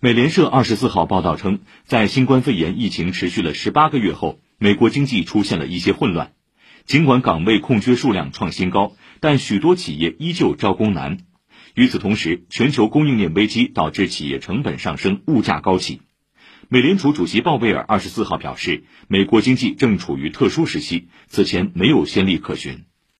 美联社二十四号报道称在新冠肺炎疫情持续了十八个月后美国经济出现了一些混乱。尽管岗位空缺数量创新高但许多企业依旧招工难。与此同时全球供应链危机导致企业成本上升物价高企。美联储主席鲍威尔二十四号表示美国经济正处于特殊时期此前没有先例可循。